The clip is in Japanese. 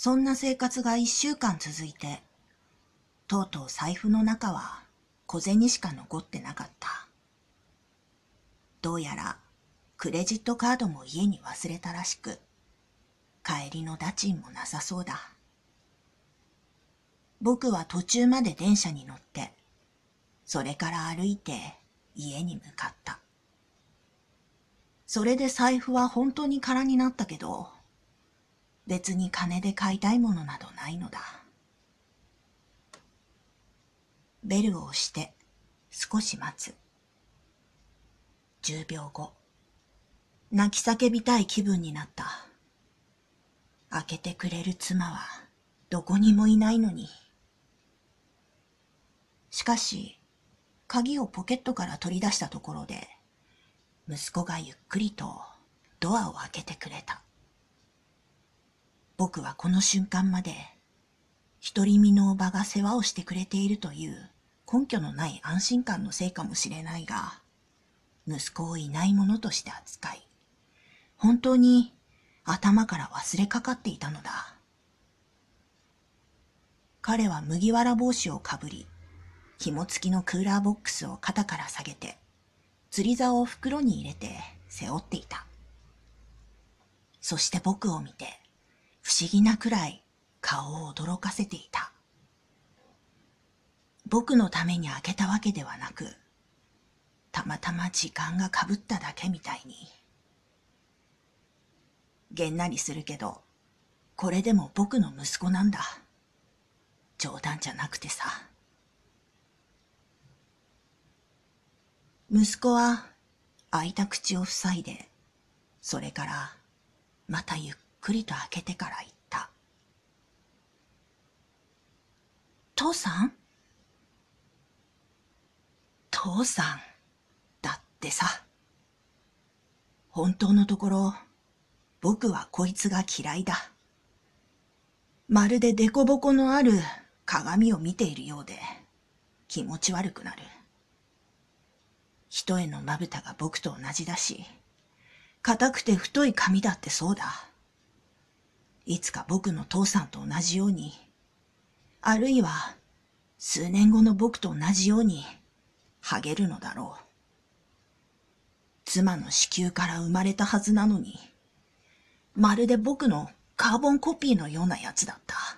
そんな生活が一週間続いて、とうとう財布の中は小銭しか残ってなかった。どうやらクレジットカードも家に忘れたらしく、帰りの打賃もなさそうだ。僕は途中まで電車に乗って、それから歩いて家に向かった。それで財布は本当に空になったけど、別に金で買いたいものなどないのだ。ベルを押して少し待つ。十秒後、泣き叫びたい気分になった。開けてくれる妻はどこにもいないのに。しかし、鍵をポケットから取り出したところで、息子がゆっくりとドアを開けてくれた。僕はこの瞬間まで、独り身のおばが世話をしてくれているという根拠のない安心感のせいかもしれないが、息子をいないものとして扱い、本当に頭から忘れかかっていたのだ。彼は麦わら帽子をかぶり、紐付きのクーラーボックスを肩から下げて、釣り竿を袋に入れて背負っていた。そして僕を見て、思議なくらい顔を驚かせていた。僕のために開けたわけではなく、たまたま時間がかぶっただけみたいに。げんなりするけど、これでも僕の息子なんだ。冗談じゃなくてさ。息子は開いた口を塞いで、それからまたゆっくりと開けてから言った。父さん？父さん、だってさ。本当のところ、僕はこいつが嫌いだ。まるでデココのある鏡を見ているようで気持ち悪くなる。人へのまぶたが僕と同じだし、硬くて太い髪だってそうだ。いつか僕の父さんと同じように、あるいは数年後の僕と同じようにハゲるのだろう。妻の子宮から生まれたはずなのに、まるで僕のカーボンコピーのようなやつだった。